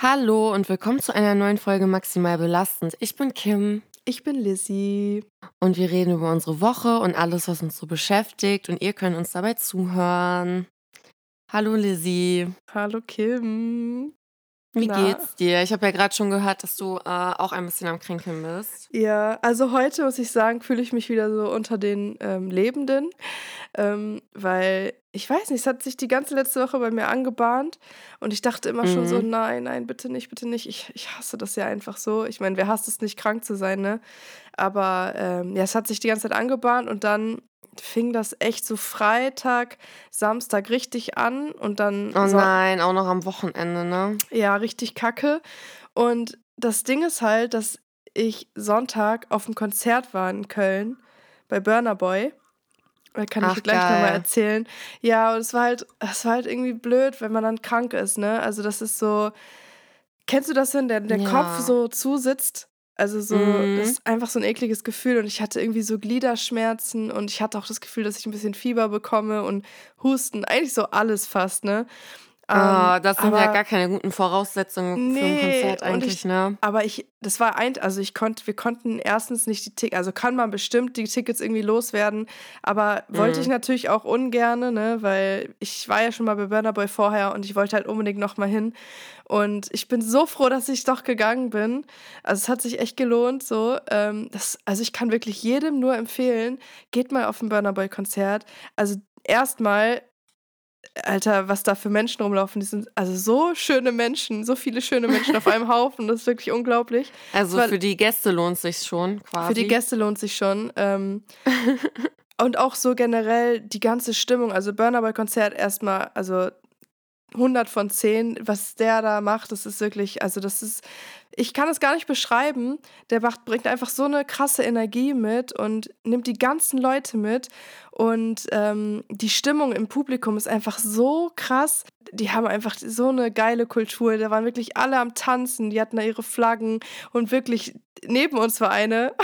Hallo und willkommen zu einer neuen Folge Maximal Belastend. Ich bin Kim. Ich bin Lissy. Und wir reden über unsere Woche und alles, was uns so beschäftigt. Und ihr könnt uns dabei zuhören. Hallo Lissy. Hallo Kim. Wie Na? geht's dir? Ich habe ja gerade schon gehört, dass du äh, auch ein bisschen am Kränkeln bist. Ja, also heute muss ich sagen, fühle ich mich wieder so unter den ähm, Lebenden, ähm, weil ich weiß nicht, es hat sich die ganze letzte Woche bei mir angebahnt und ich dachte immer mhm. schon so, mhm. nein, nein, bitte nicht, bitte nicht. Ich, ich hasse das ja einfach so. Ich meine, wer hasst es nicht, krank zu sein, ne? Aber ähm, ja, es hat sich die ganze Zeit angebahnt und dann fing das echt so Freitag, Samstag richtig an und dann. Oh nein, auch noch am Wochenende, ne? Ja, richtig kacke. Und das Ding ist halt, dass ich Sonntag auf dem Konzert war in Köln bei Burner Boy. Da kann Ach, ich gleich nochmal erzählen. Ja, und es war halt, es war halt irgendwie blöd, wenn man dann krank ist, ne? Also das ist so. Kennst du das, wenn der, der ja. Kopf so zusitzt also so, mhm. das ist einfach so ein ekliges Gefühl und ich hatte irgendwie so Gliederschmerzen und ich hatte auch das Gefühl, dass ich ein bisschen Fieber bekomme und Husten, eigentlich so alles fast, ne? Oh, das sind aber, ja gar keine guten Voraussetzungen nee, für ein Konzert eigentlich, ich, ne? Aber ich, das war ein, also ich konnte, wir konnten erstens nicht die Tickets, also kann man bestimmt die Tickets irgendwie loswerden, aber mhm. wollte ich natürlich auch ungerne, ne, weil ich war ja schon mal bei Burner Boy vorher und ich wollte halt unbedingt nochmal hin und ich bin so froh, dass ich doch gegangen bin. Also es hat sich echt gelohnt, so. Ähm, das, also ich kann wirklich jedem nur empfehlen, geht mal auf ein Burner Boy Konzert. Also erstmal Alter, was da für Menschen rumlaufen, die sind also so schöne Menschen, so viele schöne Menschen auf einem Haufen, das ist wirklich unglaublich. Also für die Gäste lohnt sich schon quasi. Für die Gäste lohnt sich schon. Ähm, und auch so generell die ganze Stimmung, also Burner Konzert erstmal, also 100 von 10, was der da macht, das ist wirklich, also das ist, ich kann es gar nicht beschreiben. Der macht, bringt einfach so eine krasse Energie mit und nimmt die ganzen Leute mit. Und ähm, die Stimmung im Publikum ist einfach so krass. Die haben einfach so eine geile Kultur. Da waren wirklich alle am Tanzen. Die hatten da ihre Flaggen. Und wirklich, neben uns war eine,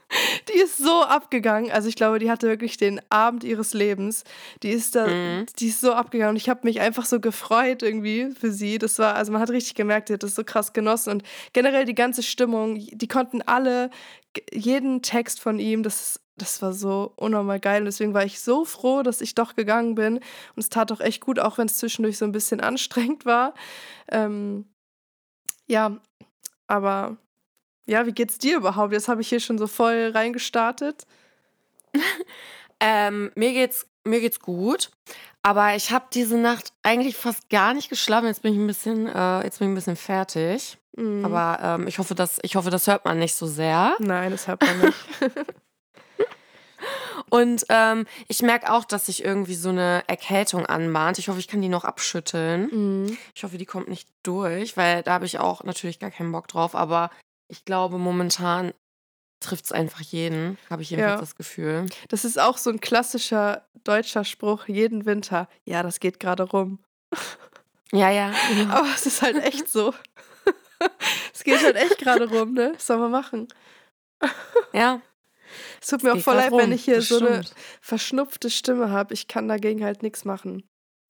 die ist so abgegangen. Also ich glaube, die hatte wirklich den Abend ihres Lebens. Die ist da, mhm. die ist so abgegangen. Und ich habe mich einfach so gefreut irgendwie für sie. Das war, also man hat richtig gemerkt, die hat das so krass genossen. Und generell die ganze Stimmung, die konnten alle jeden Text von ihm, das, das war so unnormal geil. Und deswegen war ich so froh, dass ich doch gegangen bin. Und es tat auch echt gut, auch wenn es zwischendurch so ein bisschen anstrengend war. Ähm, ja, aber ja, wie geht's dir überhaupt? Jetzt habe ich hier schon so voll reingestartet. ähm, mir geht's mir geht's gut, aber ich habe diese Nacht eigentlich fast gar nicht geschlafen. Jetzt bin ich ein bisschen, äh, jetzt bin ich ein bisschen fertig. Mhm. Aber ähm, ich hoffe, dass ich hoffe, das hört man nicht so sehr. Nein, das hört man nicht. Und ähm, ich merke auch, dass sich irgendwie so eine Erkältung anbahnt. Ich hoffe, ich kann die noch abschütteln. Mhm. Ich hoffe, die kommt nicht durch, weil da habe ich auch natürlich gar keinen Bock drauf. Aber ich glaube, momentan trifft es einfach jeden, habe ich jedenfalls ja. das Gefühl. Das ist auch so ein klassischer deutscher Spruch, jeden Winter. Ja, das geht gerade rum. Ja, ja. Aber es ist halt echt so. Es geht halt echt gerade rum, ne? Was soll man machen? Ja. Es tut mir auch voll leid, rum. wenn ich hier so eine verschnupfte Stimme habe. Ich kann dagegen halt nichts machen.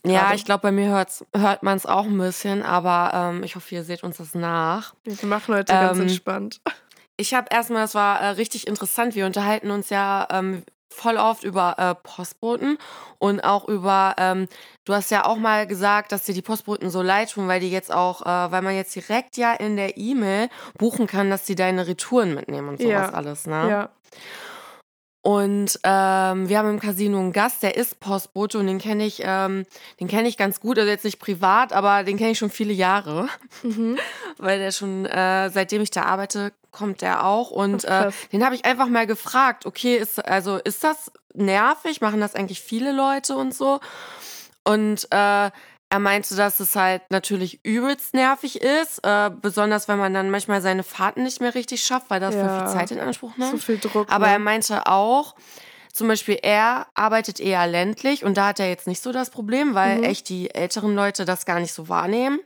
Grade. Ja, ich glaube, bei mir hört's, hört man es auch ein bisschen, aber ähm, ich hoffe, ihr seht uns das nach. Wir machen heute ähm, ganz entspannt. Ich habe erstmal, das war äh, richtig interessant. Wir unterhalten uns ja ähm, voll oft über äh, Postboten und auch über, ähm, du hast ja auch mal gesagt, dass dir die Postboten so leid tun, weil die jetzt auch, äh, weil man jetzt direkt ja in der E-Mail buchen kann, dass die deine Retouren mitnehmen und sowas ja. alles, ne? Ja. Und ähm, wir haben im Casino einen Gast, der ist Postbote und den kenne ich, ähm, den kenne ich ganz gut, also jetzt nicht privat, aber den kenne ich schon viele Jahre, mhm. weil der schon äh, seitdem ich da arbeite kommt der auch und äh, den habe ich einfach mal gefragt, okay, ist also ist das nervig? Machen das eigentlich viele Leute und so? Und äh, er meinte, dass es halt natürlich übelst nervig ist, äh, besonders wenn man dann manchmal seine Fahrten nicht mehr richtig schafft, weil das ja, viel Zeit in Anspruch nimmt. So viel Druck. Aber ne? er meinte auch, zum Beispiel er arbeitet eher ländlich und da hat er jetzt nicht so das Problem, weil mhm. echt die älteren Leute das gar nicht so wahrnehmen.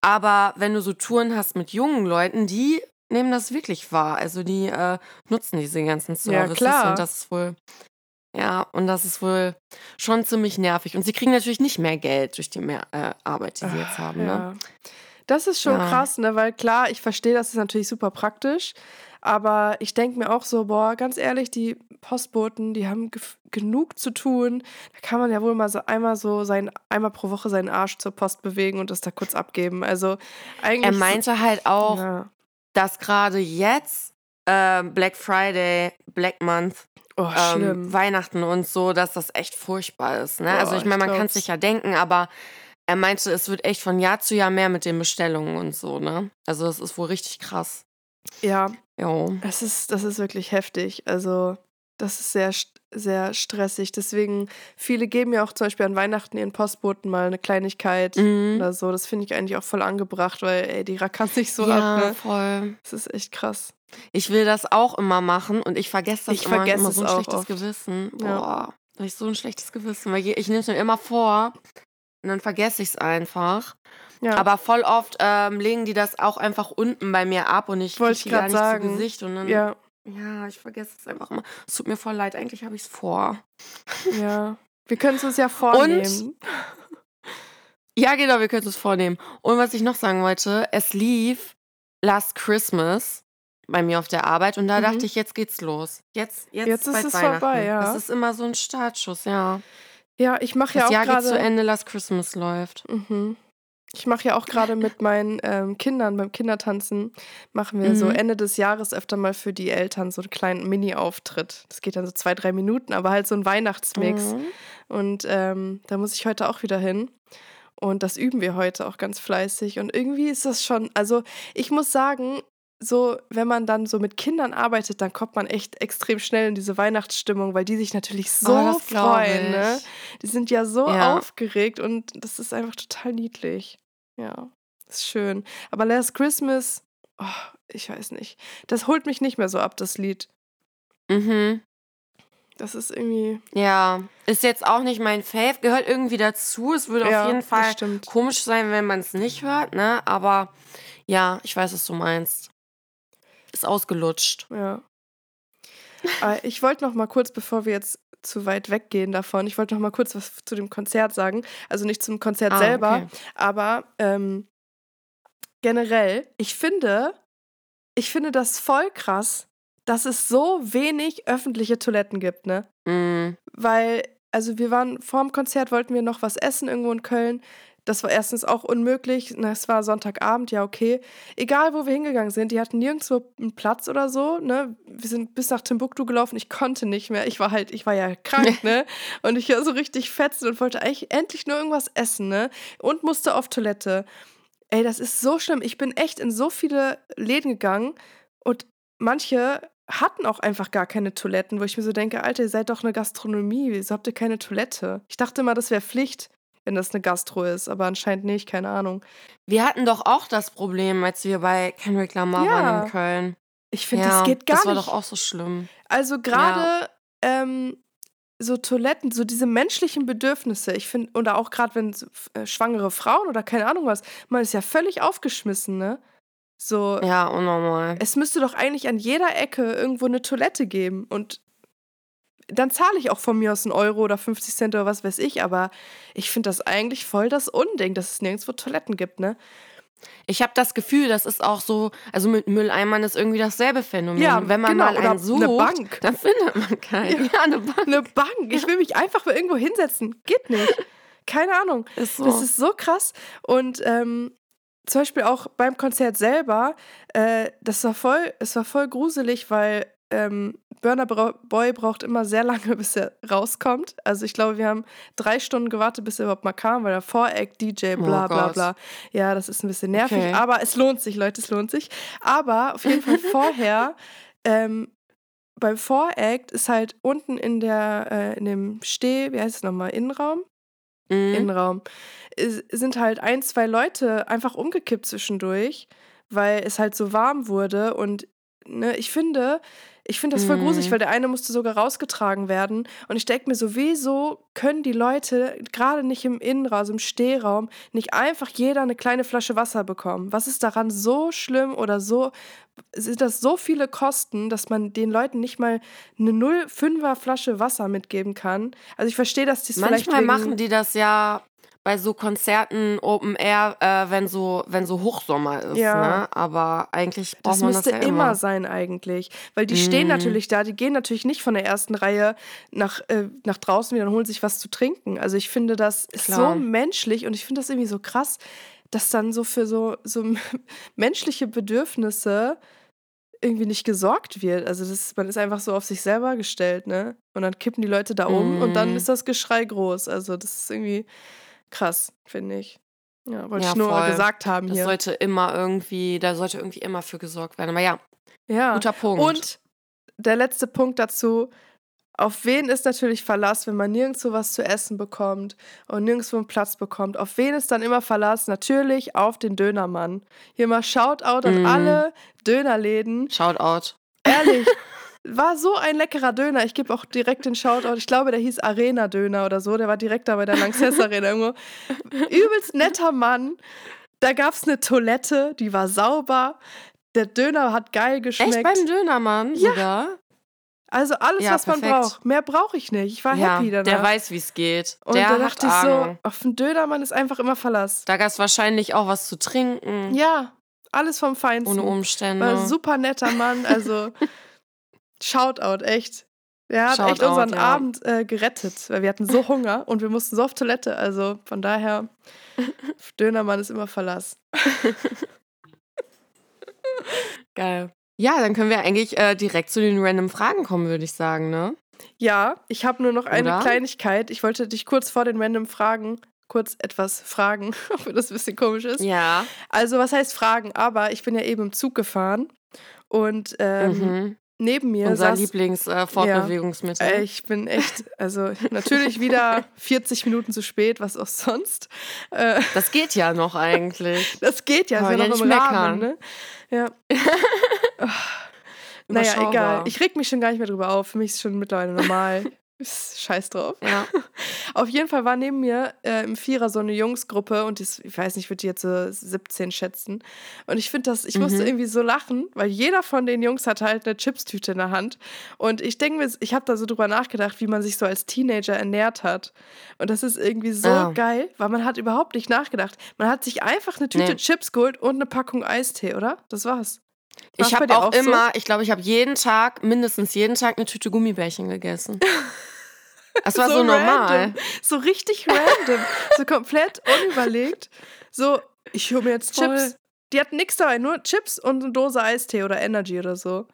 Aber wenn du so Touren hast mit jungen Leuten, die nehmen das wirklich wahr. Also die äh, nutzen diese ganzen Services ja, klar. und das ist wohl ja, und das ist wohl schon ziemlich nervig. Und sie kriegen natürlich nicht mehr Geld durch die mehr, äh, Arbeit, die sie jetzt haben. Ne? Ja. Das ist schon ja. krass, ne? Weil klar, ich verstehe, das ist natürlich super praktisch. Aber ich denke mir auch so, boah, ganz ehrlich, die Postboten, die haben genug zu tun. Da kann man ja wohl mal so einmal so sein, einmal pro Woche seinen Arsch zur Post bewegen und das da kurz abgeben. Also eigentlich. Er meinte halt auch, ja. dass gerade jetzt äh, Black Friday, Black Month, oh, ähm, Weihnachten und so, dass das echt furchtbar ist. Ne? Oh, also ich meine, man kann es sich ja denken, aber er meinte, es wird echt von Jahr zu Jahr mehr mit den Bestellungen und so, ne? Also das ist wohl richtig krass. Ja. Jo. Es ist, das ist wirklich heftig. Also, das ist sehr, sehr stressig. Deswegen, viele geben ja auch zum Beispiel an Weihnachten ihren Postboten mal eine Kleinigkeit mhm. oder so. Das finde ich eigentlich auch voll angebracht, weil, ey, die rackern sich so ja, ab. Ne? voll. Das ist echt krass. Ich will das auch immer machen und ich vergesse das ich immer, vergesse immer so ein schlechtes oft. Gewissen. Boah, ja. habe ich so ein schlechtes Gewissen, weil ich, ich nehme es mir immer vor und dann vergesse ich es einfach. Ja. Aber voll oft ähm, legen die das auch einfach unten bei mir ab und ich wollte gar nicht sagen. zu Gesicht und dann ja. ja, ich vergesse es einfach immer. Es tut mir voll leid, eigentlich habe ich es vor. Ja. Wir können es uns ja vornehmen. Und, ja, genau, wir können es uns vornehmen. Und was ich noch sagen wollte, es lief Last Christmas bei mir auf der Arbeit und da mhm. dachte ich, jetzt geht's los. Jetzt, jetzt, jetzt ist es vorbei, ja. Das ist immer so ein Startschuss, ja. Ja, ich mache ja auch gerade. Das Jahr geht zu Ende, Last Christmas läuft. Mhm. Ich mache ja auch gerade mit meinen ähm, Kindern beim Kindertanzen, machen wir mhm. so Ende des Jahres öfter mal für die Eltern so einen kleinen Mini-Auftritt. Das geht dann so zwei, drei Minuten, aber halt so ein Weihnachtsmix. Mhm. Und ähm, da muss ich heute auch wieder hin. Und das üben wir heute auch ganz fleißig. Und irgendwie ist das schon, also ich muss sagen, so, wenn man dann so mit Kindern arbeitet, dann kommt man echt extrem schnell in diese Weihnachtsstimmung, weil die sich natürlich so oh, freuen. Ne? Die sind ja so ja. aufgeregt und das ist einfach total niedlich. Ja, ist schön. Aber Last Christmas, oh, ich weiß nicht. Das holt mich nicht mehr so ab, das Lied. Mhm. Das ist irgendwie. Ja, ist jetzt auch nicht mein Fave, gehört irgendwie dazu. Es würde ja, auf jeden Fall komisch sein, wenn man es nicht hört, ne? Aber ja, ich weiß, was du meinst. Ist ausgelutscht. Ja. Äh, ich wollte noch mal kurz, bevor wir jetzt zu weit weggehen davon. Ich wollte noch mal kurz was zu dem Konzert sagen. Also nicht zum Konzert ah, selber, okay. aber ähm, generell, ich finde, ich finde das voll krass, dass es so wenig öffentliche Toiletten gibt, ne? Mm. Weil, also wir waren vor dem Konzert, wollten wir noch was essen irgendwo in Köln. Das war erstens auch unmöglich. Es war Sonntagabend, ja, okay. Egal, wo wir hingegangen sind, die hatten nirgendwo einen Platz oder so. Ne? Wir sind bis nach Timbuktu gelaufen. Ich konnte nicht mehr. Ich war halt, ich war ja krank, ne? Und ich war so richtig fetzen und wollte eigentlich endlich nur irgendwas essen, ne? Und musste auf Toilette. Ey, das ist so schlimm. Ich bin echt in so viele Läden gegangen und manche hatten auch einfach gar keine Toiletten, wo ich mir so denke, Alter, ihr seid doch eine Gastronomie, wieso habt ihr keine Toilette? Ich dachte immer, das wäre Pflicht wenn das eine Gastro ist, aber anscheinend nicht, keine Ahnung. Wir hatten doch auch das Problem, als wir bei Kendrick Lamar ja. waren in Köln. Ich finde, ja, das geht gar nicht. Das war doch auch so schlimm. Also gerade ja. ähm, so Toiletten, so diese menschlichen Bedürfnisse, ich finde, oder auch gerade wenn äh, schwangere Frauen oder keine Ahnung was, man ist ja völlig aufgeschmissen, ne? So. Ja, unnormal. Es müsste doch eigentlich an jeder Ecke irgendwo eine Toilette geben. Und dann zahle ich auch von mir aus einen Euro oder 50 Cent oder was weiß ich, aber ich finde das eigentlich voll das Unding, dass es nirgendwo Toiletten gibt, ne? Ich habe das Gefühl, das ist auch so, also mit Mülleimern ist irgendwie dasselbe Phänomen. Ja, Wenn man genau, mal einen sucht, eine Bank. dann findet man keinen. Ja, ja, eine Bank. Eine Bank. Ich will mich einfach mal irgendwo hinsetzen. Geht nicht. Keine Ahnung. Ist so. Das ist so krass. Und ähm, zum Beispiel auch beim Konzert selber, äh, das war voll, es war voll gruselig, weil ähm, Burner Boy braucht immer sehr lange, bis er rauskommt. Also ich glaube, wir haben drei Stunden gewartet, bis er überhaupt mal kam, weil der Voreck, DJ, bla oh bla bla. Ja, das ist ein bisschen nervig, okay. aber es lohnt sich, Leute, es lohnt sich. Aber auf jeden Fall vorher, ähm, beim Voreact ist halt unten in der, äh, in dem Steh, wie heißt es nochmal, Innenraum? Mhm. Innenraum. Sind halt ein, zwei Leute einfach umgekippt zwischendurch, weil es halt so warm wurde und ne, ich finde, ich finde das voll mhm. gruselig, weil der eine musste sogar rausgetragen werden. Und ich denke mir so, wieso können die Leute, gerade nicht im Innenraum, also im Stehraum, nicht einfach jeder eine kleine Flasche Wasser bekommen? Was ist daran so schlimm oder so, sind das so viele Kosten, dass man den Leuten nicht mal eine 0,5er Flasche Wasser mitgeben kann? Also ich verstehe, dass die es vielleicht Manchmal machen die das ja bei so Konzerten Open Air, äh, wenn so wenn so Hochsommer ist, Ja. ne? Aber eigentlich braucht Das man müsste das ja immer immer. sein eigentlich. Weil die stehen Mhm. natürlich da, die gehen natürlich nicht von der ersten Reihe nach, äh, nach draußen wieder und holen sich was zu trinken. Also ich finde, das ist so Klar. menschlich und ich finde das irgendwie so krass, dass dann so für so, so menschliche Bedürfnisse irgendwie nicht gesorgt wird. Also das, man ist einfach so auf sich selber gestellt, ne? Und dann kippen die Leute da um und dann Mhm. ist das Geschrei groß. Also das ist irgendwie krass, finde ich. Ja, wollte Ja, ich nur voll. gesagt haben Das hier. sollte immer irgendwie, da sollte irgendwie immer für gesorgt werden. Aber ja, ja. guter Punkt. Und der letzte Punkt dazu. Auf wen ist natürlich Verlass, wenn man nirgendwo was zu essen bekommt und nirgendwo einen Platz bekommt? Auf wen ist dann immer Verlass? Natürlich auf den Dönermann. Hier mal Shoutout an Mm. alle Dönerläden. Shoutout. Ehrlich, war so ein leckerer Döner. Ich gebe auch direkt den Shoutout. Ich glaube, der hieß Arena Döner oder so. Der war direkt da bei der Lanxess Arena irgendwo. Übelst netter Mann. Da gab es eine Toilette, die war sauber. Der Döner hat geil geschmeckt. Echt beim Dönermann Ja. sogar? Also alles, Ja, was man perfekt. braucht. Mehr brauche ich nicht. Ich war Ja, happy danach. der weiß, wie es geht. und der da dachte ich so, auf den Dönermann ist einfach immer Verlass. Da gab es wahrscheinlich auch was zu trinken. Ja, alles vom Feinsten. Ohne Umstände. War ein super netter Mann. Also Shoutout, echt. Der hat echt Shoutout, unseren ja. Abend äh, gerettet, weil wir hatten so Hunger und wir mussten so auf Toilette. Also von daher, Dönermann ist immer Verlass. Geil. Ja, dann können wir eigentlich äh, direkt zu den random Fragen kommen, würde ich sagen, ne? Ja, ich habe nur noch eine Oder? Kleinigkeit. Ich wollte dich kurz vor den random Fragen kurz etwas fragen, auch wenn das ein bisschen komisch ist. Ja. Also, was heißt fragen? Aber ich bin ja eben im Zug gefahren und ähm, mhm. Neben mir Unser saß. Lieblings-Fortbewegungsmittel. Äh, ich bin echt, also natürlich wieder 40 Minuten zu spät, was auch sonst. Äh, das geht ja noch eigentlich. das geht ja, ist Kann ja man noch ja im Rahmen, ne? Ja. naja, egal. Ich reg mich schon gar nicht mehr drüber auf. Für mich ist es schon mittlerweile normal. Scheiß drauf. Ja. Auf jeden Fall war neben mir äh, im Vierer so eine Jungsgruppe und das, ich weiß nicht, ich würde die jetzt so 17 schätzen. Und ich finde das, ich musste Mhm. irgendwie so lachen, weil jeder von den Jungs hatte halt eine Chipstüte in der Hand. Und ich denke mir, ich habe da so drüber nachgedacht, wie man sich so als Teenager ernährt hat. Und das ist irgendwie so Ja. geil, weil man hat überhaupt nicht nachgedacht. Man hat sich einfach eine Tüte Nee. Chips geholt und eine Packung Eistee, oder? Das war's. War's Ich habe dir auch, so? immer, ich glaube, ich habe jeden Tag, mindestens jeden Tag eine Tüte Gummibärchen gegessen. Das war so, normal. random. So richtig random. so komplett unüberlegt. So, ich hole mir jetzt Voll. Chips. Die hatten nichts dabei, nur Chips und eine Dose Eistee oder Energy oder so.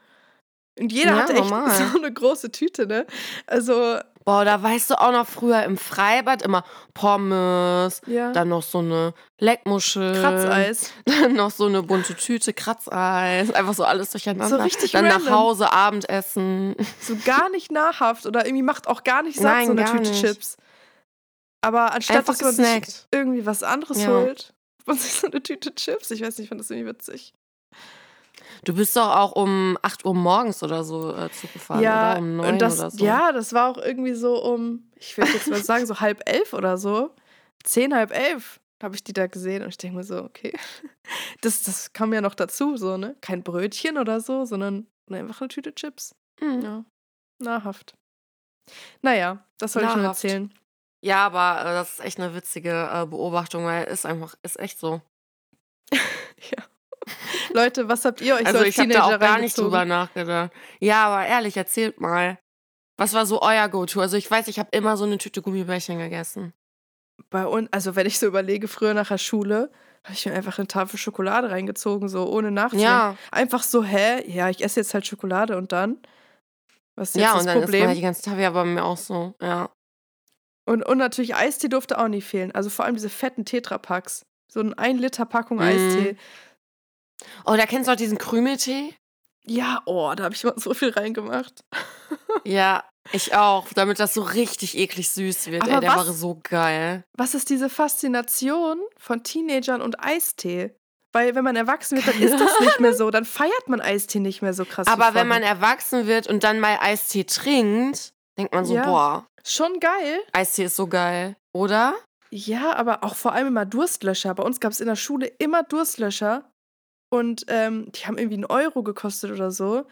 Und jeder Ja, hatte echt normal. so eine große Tüte, ne? Also, Boah, da weißt du auch noch früher im Freibad immer Pommes, ja. dann noch so eine Leckmuschel. Kratzeis. Dann noch so eine bunte Tüte, Kratzeis. Einfach so alles durcheinander. So richtig Dann random. nach Hause Abendessen. So gar nicht nahrhaft oder irgendwie macht auch gar nicht satt, Nein, so eine Tüte nicht. Chips. Aber anstatt Einfach dass man sich irgendwie was anderes Ja. holt, man sich so eine Tüte Chips. Ich weiß nicht, ich fand das irgendwie witzig. Du bist doch auch um 8 Uhr morgens oder so äh, Zug gefahren, ja, oder? Um 9 und das, oder so. ja, das war auch irgendwie so um, ich würde jetzt mal sagen, so halb elf oder so. Zehn, halb elf habe ich die da gesehen und ich denke mir so, okay. Das, das kam ja noch dazu, so, ne? Kein Brötchen oder so, sondern einfach eine Tüte Chips. Mhm. Ja. Nahrhaft. Naja, das soll ich nur Nahrhaft. erzählen. Ja, aber äh, das ist echt eine witzige äh, Beobachtung, weil ist einfach, ist echt so. Ja. Leute, was habt ihr euch also so als ich habe da Teenager auch gar nicht drüber nachgedacht. Ja, aber ehrlich, erzählt mal. Was war so euer Go-To? Also ich weiß, ich habe immer so eine Tüte Gummibärchen gegessen. Bei uns, also wenn ich so überlege, früher nach der Schule, habe ich mir einfach eine Tafel Schokolade reingezogen, so ohne nachzudenken. Ja, Einfach so, hä? Ja, ich esse jetzt halt Schokolade und dann? Was ist jetzt ja, das und dann ist Problem? man halt die ganze Tag, ja, bei mir auch so, ja. und, und natürlich Eistee durfte auch nie fehlen. Also vor allem diese fetten Tetrapacks. So ein 1 Liter Packung Mhm. Eistee. Oh, da kennst du auch diesen Krümeltee? Ja, oh, da habe ich mal so viel reingemacht. Ja, ich auch, damit das so richtig eklig süß wird. Aber Ey, der was- war so geil. Was ist diese Faszination von Teenagern und Eistee? Weil wenn man erwachsen wird, dann ist das nicht mehr so. Dann feiert man Eistee nicht mehr so krass. Aber wenn man erwachsen wird und dann mal Eistee trinkt, denkt man so, Ja. boah, Schon geil. Eistee ist so geil, oder? Ja, aber auch vor allem immer Durstlöscher. Bei uns gab es in der Schule immer Durstlöscher. Und ähm, die haben irgendwie einen Euro gekostet oder so.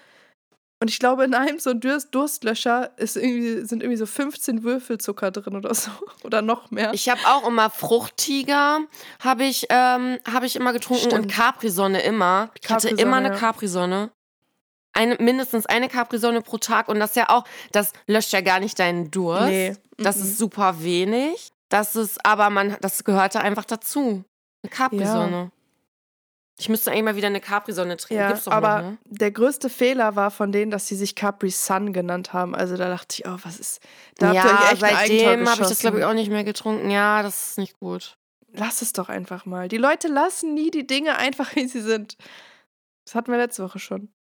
Und ich glaube, in einem so Durst Durstlöscher ist irgendwie, sind irgendwie so 15 Würfelzucker drin oder so. Oder noch mehr. Ich habe auch immer Fruchttiger, habe ich, ähm, hab ich immer getrunken Stimmt. und Capri-Sonne immer. Ich hatte immer eine ja. Capri-Sonne. Eine, mindestens eine Capri-Sonne pro Tag. Und das ja auch, das löscht ja gar nicht deinen Durst. Nee. Das Mhm. ist super wenig. Das ist, aber man, das gehörte einfach dazu. Eine Capri-Sonne. Ich müsste eigentlich mal wieder eine Capri-Sonne trinken. Ja, aber noch, ne? der größte Fehler war von denen, dass sie sich Capri Sun genannt haben. Also da dachte ich, oh, was ist. Da ja, habt ihr euch echt seitdem habe ich das, glaube ich, auch nicht mehr getrunken. Ja, das ist nicht gut. Lass es doch einfach mal. Die Leute lassen nie die Dinge einfach, wie sie sind. Das hatten wir letzte Woche schon.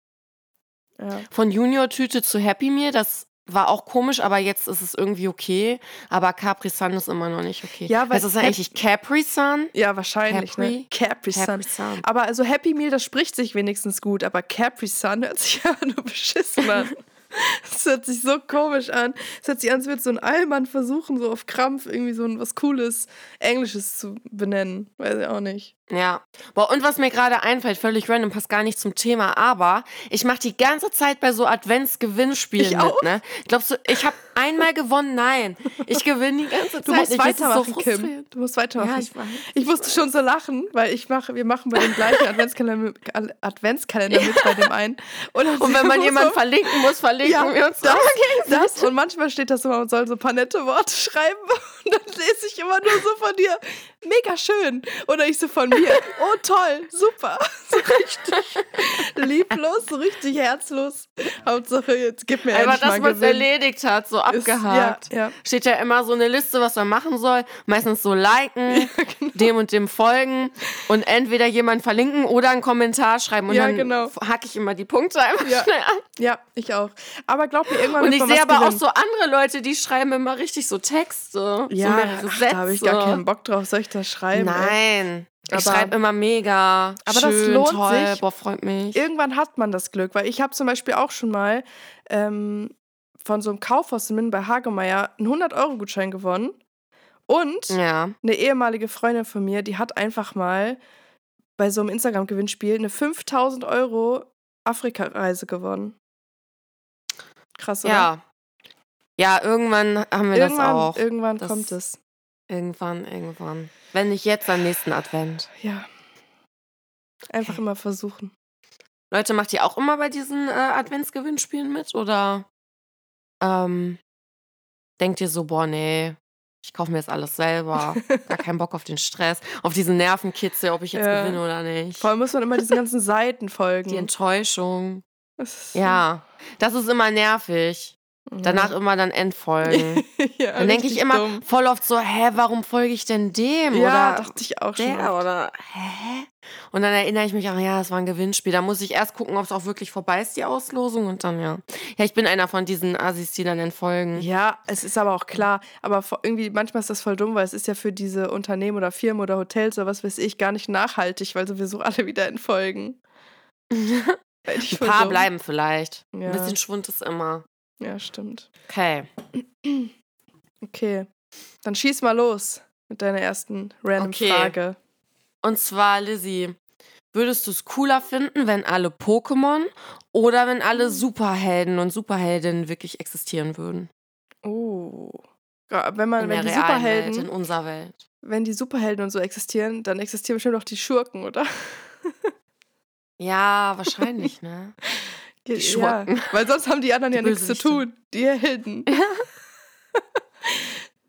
Ja. Von Junior-Tüte zu Happy Meal, das war auch komisch, aber jetzt ist es irgendwie okay. Aber Capri Sun ist immer noch nicht okay. Ja, weil Was ist eigentlich Capri Sun? Ja, wahrscheinlich, ne? Capri Sun. Capri Sun. Aber also Happy Meal, das spricht sich wenigstens gut, aber Capri Sun hört sich ja nur beschissen an. Das hört sich so komisch an. Es hört sich an, als würde so ein Allmann versuchen, so auf Krampf irgendwie so ein was Cooles Englisches zu benennen. Weiß ich auch nicht. Ja. Boah, und was mir gerade einfällt, völlig random, passt gar nicht zum Thema, aber ich mache die ganze Zeit bei so Adventsgewinnspielen Ich mit, auch. ne? Glaubst du, ich habe einmal gewonnen? Nein. Ich gewinne die ganze Zeit. Du musst nicht. Das weitermachen, so Kim. Du musst weitermachen. Ja, ich weiß. Ich musste schon so lachen, weil ich mache, wir machen bei dem gleichen Adventskalender, Adventskalender mit bei dem einen. dann Und wenn man jemanden so- verlinken muss, verlinken ja, wir uns das, immer das und manchmal steht das so, man soll so ein paar nette Worte schreiben und dann lese ich immer nur so von dir, mega schön. Oder ich so von mir, oh toll, super. So richtig lieblos, so richtig herzlos. Hauptsache, jetzt gib mir endlich dass mal man es erledigt hat, so Ist- abgehakt. ja, ja. Steht ja immer so eine Liste, was man machen soll. Meistens so liken, genau. dem und dem folgen und entweder jemand verlinken oder einen Kommentar schreiben. Und Ja, dann genau. hacke ich immer die Punkte einfach Ja. schnell ab. Ja, ich auch. Aber glaub mir, irgendwann Und ich sehe aber auch so andere Leute, die schreiben immer richtig so Texte. ja, so mehrere ach, da habe ich gar keinen Bock drauf. Soll ich das schreiben? ey? Ich schreibe immer mega. Aber das schön, lohnt toll. sich. Boah, freut mich. Irgendwann hat man das Glück, weil ich habe zum Beispiel auch schon mal ähm, von so einem Kaufhaus in Minden bei Hagemeyer einen 100-Euro-Gutschein gewonnen. Und Ja. eine ehemalige Freundin von mir, die hat einfach mal bei so einem Instagram-Gewinnspiel eine 5000 Euro Afrika-Reise gewonnen. Krass, oder? Ja. Ja, irgendwann haben wir irgendwann das auch. irgendwann Das- kommt es. Irgendwann, irgendwann. Wenn nicht jetzt, am nächsten Advent. Ja. Einfach Okay. immer versuchen. Leute, macht ihr auch immer bei diesen äh, Adventsgewinnspielen mit? Oder ähm, denkt ihr so, boah, nee, ich kaufe mir das alles selber. Gar keinen Bock auf den Stress, auf diesen Nervenkitzel, ob ich jetzt Ja. gewinne oder nicht. Vor allem muss man immer diesen ganzen Seiten folgen. Die Enttäuschung. Das Ja, das ist immer nervig. Danach immer dann Endfolgen. ja, Dann denke ich immer dumm. voll oft so, hä, warum folge ich denn dem? Ja, oder dachte ich auch schon. der oft. oder hä? Und dann erinnere ich mich, ach ja, das war ein Gewinnspiel. Da muss ich erst gucken, ob es auch wirklich vorbei ist, die Auslosung. Und dann, ja. Ja, ich bin einer von diesen Assis, die dann entfolgen. Ja, es ist aber auch klar. Aber irgendwie, manchmal ist das voll dumm, weil es ist ja für diese Unternehmen oder Firmen oder Hotels oder was weiß ich gar nicht nachhaltig, weil sowieso alle wieder entfolgen. Ein paar dumm. bleiben vielleicht. Ja. Ein bisschen Schwund ist immer. Ja, stimmt. Okay. Okay. Dann schieß mal los mit deiner ersten random Okay. Frage. Und zwar, Lizzie, würdest du es cooler finden, wenn alle Pokémon oder wenn alle Superhelden und Superheldinnen wirklich existieren würden? Oh. Ja, wenn man, In wenn die Superhelden, Welt, in unserer Welt. wenn die Superhelden und so existieren, dann existieren bestimmt auch die Schurken, oder? Ja, wahrscheinlich, ne? Die Schurken. Ja, weil sonst haben die anderen Die ja nichts zu tun. Die Helden.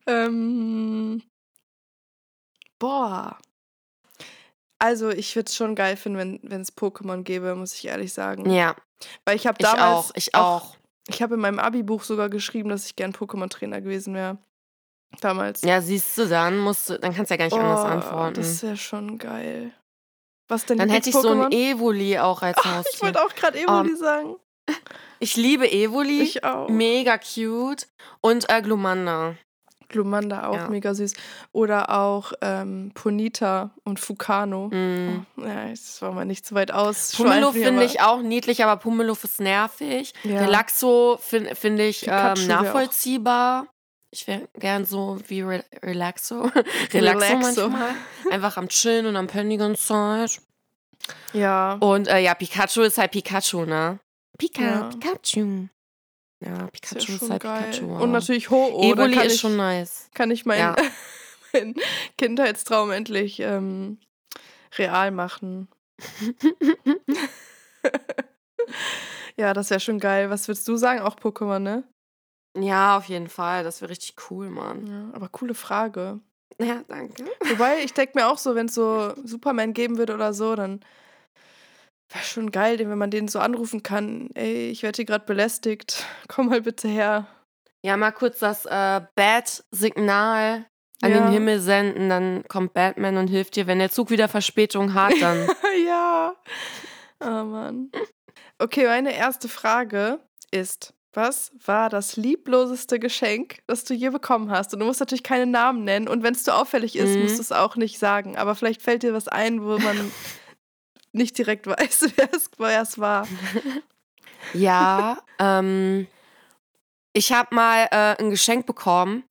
ähm, boah. Also, ich würde es schon geil finden, wenn es Pokémon gäbe, muss ich ehrlich sagen. Ja, Weil ich habe ich damals. auch, ich auch. Ich habe in meinem Abi-Buch sogar geschrieben, dass ich gern Pokémon-Trainer gewesen wäre. Damals. Ja, siehst du, dann musst du, dann kannst du ja gar nicht anders Oh, antworten. Das wäre schon geil. Was denn Dann hätte ich so ein? Evoli auch als Ich Haustier. wollte auch gerade Evoli sagen. Ich liebe Evoli. Ich auch. Mega cute. Und äh, Glumanda. Glumanda auch Ja. mega süß. Oder auch ähm, Ponita und Fukano. Mm. Ja, das war mal nicht zu weit aus. Schweifen, finde ich auch niedlich, aber Pummeluff ist nervig. Ja. Relaxo finde find ich ähm, nachvollziehbar. Ich wäre gern so wie Re Relaxo. Relaxo, Relaxo. manchmal. Einfach am Chillen und am Pennen Zeit. Ja. Und äh, ja, Pikachu ist halt Pikachu, ne? Pika, Ja. Pikachu. Ja, Ist ja Pikachu ist, halt geil. Pikachu. Und natürlich Ho-Oh. Evoli ist ich, schon nice. kann ich meinen Ja. mein Kindheitstraum endlich ähm, real machen. Ja, das wäre schon geil. Was würdest du sagen? Auch Pokémon, ne? Ja, auf jeden Fall. Das wäre richtig cool, Mann. Ja, aber coole Frage. Ja, danke. Wobei, ich denke mir auch so, wenn es so Superman geben würde oder so, dann wäre schon geil, wenn man den so anrufen kann, ey, ich werde hier gerade belästigt, komm mal bitte her. Ja, mal kurz das äh, Bad-Signal an Ja. den Himmel senden, dann kommt Batman und hilft dir. Wenn der Zug wieder Verspätung hat, dann. ja. Oh Mann. Okay, meine erste Frage ist, was war das liebloseste Geschenk, das du je bekommen hast? Und du musst natürlich keine Namen nennen. Und wenn es zu auffällig ist, Mhm. musst du es auch nicht sagen. Aber vielleicht fällt dir was ein, wo man nicht direkt weiß, wer es, wer es war. ja, ähm, ich habe mal äh, ein Geschenk bekommen,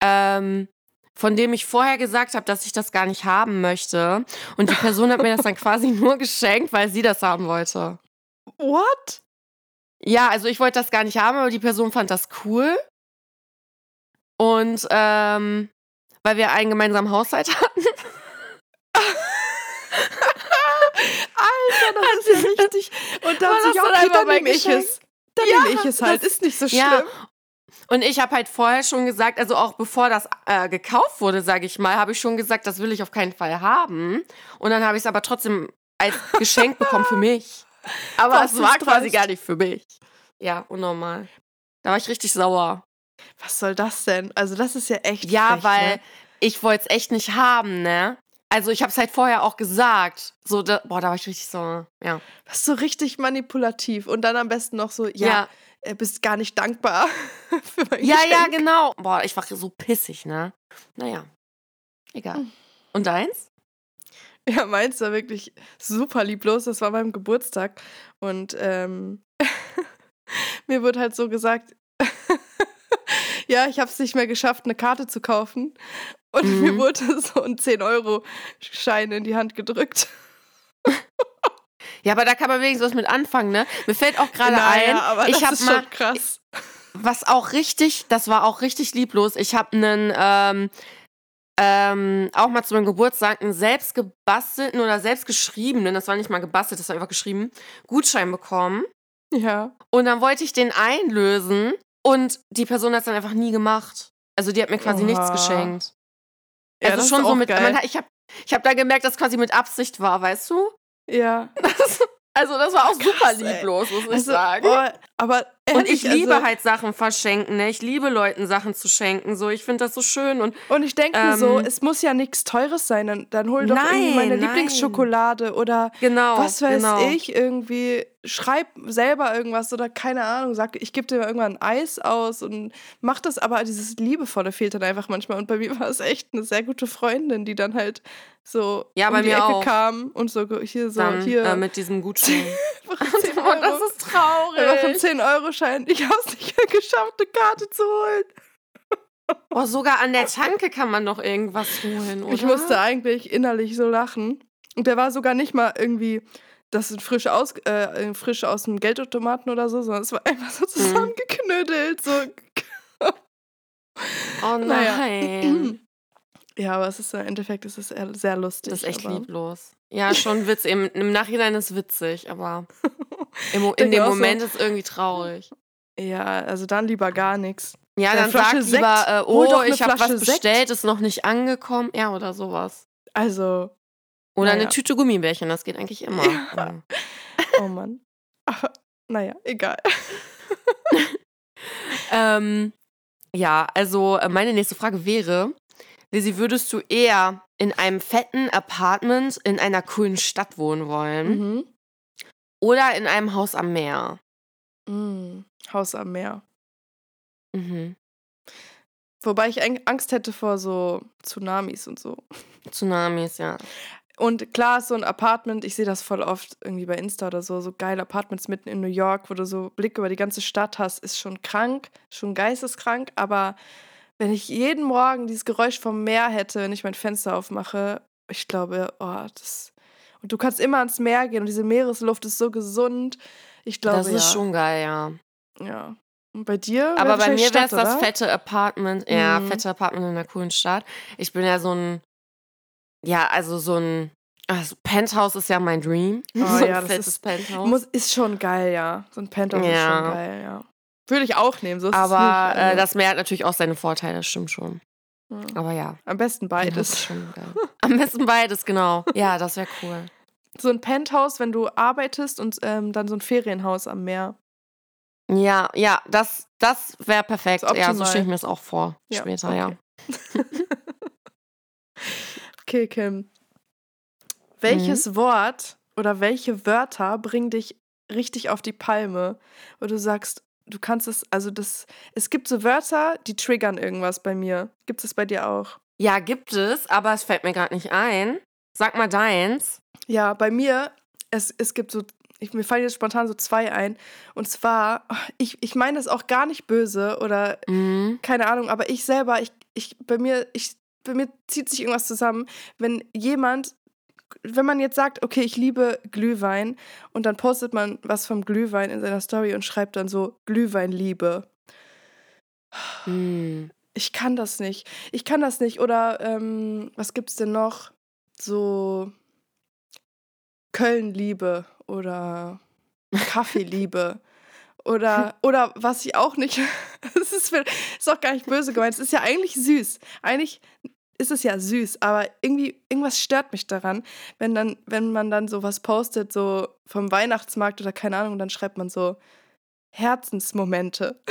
ähm, von dem ich vorher gesagt habe, dass ich das gar nicht haben möchte. Und die Person hat mir das dann quasi nur geschenkt, weil sie das haben wollte. What? Ja, also ich wollte das gar nicht haben, aber die Person fand das cool. Und ähm, weil wir einen gemeinsamen Haushalt hatten. Alter, das ist ja richtig. Und War so, das ja, dann dann mein nehme ich es. Dann Ja, nehme ich es halt. das- Ist nicht so schlimm. Ja. Und ich habe halt vorher schon gesagt, also auch bevor das äh, gekauft wurde, sage ich mal, habe ich schon gesagt, das will ich auf keinen Fall haben. Und dann habe ich es aber trotzdem als Geschenk bekommen für mich. Aber Was es war quasi dreist. gar nicht für mich. Ja, unnormal. Da war ich richtig sauer. Was soll das denn? Also, das ist ja echt. Ja, frech, weil Ne? ich wollte es echt nicht haben, ne? Also ich habe es halt vorher auch gesagt. So, da, boah, da war ich richtig sauer. Ja. Ist so richtig manipulativ. Und dann am besten noch so, ja, Ja, äh, bist gar nicht dankbar für mein ja, ja, Geschenk. genau. Boah, ich war so pissig, ne? Naja. Egal. Hm. Und deins? Ja, meins war wirklich super lieblos. Das war beim Geburtstag. Und ähm, mir wurde halt so gesagt, ja, ich habe es nicht mehr geschafft, eine Karte zu kaufen. Und Mhm. mir wurde so ein 10-Euro-Schein in die Hand gedrückt. Ja, aber da kann man wenigstens was mit anfangen, ne? Mir fällt auch gerade Naja, ein, aber ich das habe mal, krass. was auch richtig, das war auch richtig lieblos. Ich habe einen, ähm, ähm, auch mal zu meinem Geburtstag einen selbst gebastelten oder selbst geschriebenen, das war nicht mal gebastelt, das war einfach geschrieben, Gutschein bekommen. Ja. Und dann wollte ich den einlösen und die Person hat es dann einfach nie gemacht. Also die hat mir quasi nichts Oha. geschenkt. Ja, also das ist schon so mit, man, ich habe ich hab da gemerkt, dass quasi mit Absicht war, weißt du? Ja. Das, also das war auch super Krass, ey. lieblos, muss ich Also, sagen. oh, aber Und ich ehrlich, liebe also, halt Sachen verschenken, ne? Ich liebe Leuten Sachen zu schenken. So, ich finde das so schön. Und Und ich denke mir so, Ähm, es muss ja nichts Teures sein. Dann, dann hol doch irgendwie Nein, meine nein. Lieblingsschokolade oder genau. was weiß genau. ich, irgendwie schreib selber irgendwas oder keine Ahnung, sag, ich gebe dir irgendwann ein Eis aus und mach das, aber dieses Liebevolle fehlt dann einfach manchmal. Und bei mir war es echt eine sehr gute Freundin, die dann halt so Ja, um die mir Ecke auch. kam und so hier so Dann, hier äh, mit diesem Gutschein. 10 oh, das Euro. ist traurig. Einfach ein 10-Euro-Schein. Ich habe es nicht geschafft, eine Karte zu holen. Oh, sogar an der Tanke kann man doch irgendwas holen, oder? Ich musste eigentlich innerlich so lachen. Und der war sogar nicht mal irgendwie, das ist frisch aus, äh, frisch aus dem Geldautomaten oder so, sondern es war einfach so zusammengeknödelt. So. Oh Naja. nein. Ja, aber es ist im Endeffekt ist es sehr, sehr lustig. Das ist echt aber lieblos. Ja, schon Witz. Im, Im Nachhinein ist witzig, aber im, in dem auch so. Moment ist irgendwie traurig. Ja, also dann lieber gar nichts. Ja, dann Flasche sag lieber, äh, oh, ich habe was Sekt. bestellt, ist noch nicht angekommen. Ja, oder sowas. Also, Oder Naja. eine Tüte Gummibärchen, das geht eigentlich immer. Ja. oh Mann. Aber naja, egal. Ähm, ja, also äh, meine nächste Frage wäre, Lizzie, würdest du eher in einem fetten Apartment in einer coolen Stadt wohnen wollen Mhm. Oder in einem Haus am Meer? Mm, Haus am Meer. Mhm. Wobei ich Angst hätte vor so Tsunamis und so. Tsunamis, ja. Und klar ist so ein Apartment, ich sehe das voll oft irgendwie bei Insta oder so, so geile Apartments mitten in New York, wo du so Blick über die ganze Stadt hast, ist schon krank, schon geisteskrank, aber wenn ich jeden Morgen dieses Geräusch vom Meer hätte, wenn ich mein Fenster aufmache, ich glaube, oh, das. Und du kannst immer ans Meer gehen und diese Meeresluft ist so gesund. Ich glaube, Das ist ja. schon geil, ja. Ja. Und bei dir? Aber bei mir wäre es das fette Apartment. Ja, Mhm. fette Apartment in einer coolen Stadt. Ich bin ja so ein, ja, also so ein, also Penthouse ist ja mein Dream. Oh, so ein ja, das fettes ist- Penthouse. Muss, ist schon geil, ja. So ein Penthouse ist Ja. schon geil, ja. Würde ich auch nehmen, so ist es Aber nicht. äh, Also, das Meer hat natürlich auch seine Vorteile, das stimmt schon. Ja. Aber ja. Am besten das beides. geil. Am besten beides, genau. Ja, das wäre cool. So ein Penthouse, wenn du arbeitest und ähm, dann so ein Ferienhaus am Meer. Ja, ja, das, das wäre perfekt. Ist Ja, so stelle ich mir das auch vor. Ja, später, ja. okay. Okay, Kim. Welches Mhm. Wort oder welche Wörter bringen dich richtig auf die Palme? Wo du sagst, du kannst es, also das, es gibt so Wörter, die triggern irgendwas bei mir. Gibt es bei dir auch? Ja, gibt es, aber es fällt mir gerade nicht ein. Sag mal deins. Ja, bei mir, es, es gibt so, ich, mir fallen jetzt spontan so zwei ein. Und zwar, ich, ich meine das auch gar nicht böse oder Mhm. keine Ahnung, aber ich selber, ich, ich, bei mir, ich, bei mir zieht sich irgendwas zusammen, wenn jemand, wenn man jetzt sagt, okay, ich liebe Glühwein und dann postet man was vom Glühwein in seiner Story und schreibt dann so Glühweinliebe. Mhm. Ich kann das nicht. Ich kann das nicht. Oder ähm, was gibt's denn noch? So Kölnliebe oder Kaffeeliebe. Oder, oder was ich auch nicht, das ist, ist auch gar nicht böse gemeint, es ist ja eigentlich süß. Eigentlich ist es ja süß, aber irgendwie, irgendwas stört mich daran, wenn dann, wenn man dann sowas postet, so vom Weihnachtsmarkt oder keine Ahnung, dann schreibt man so Herzensmomente.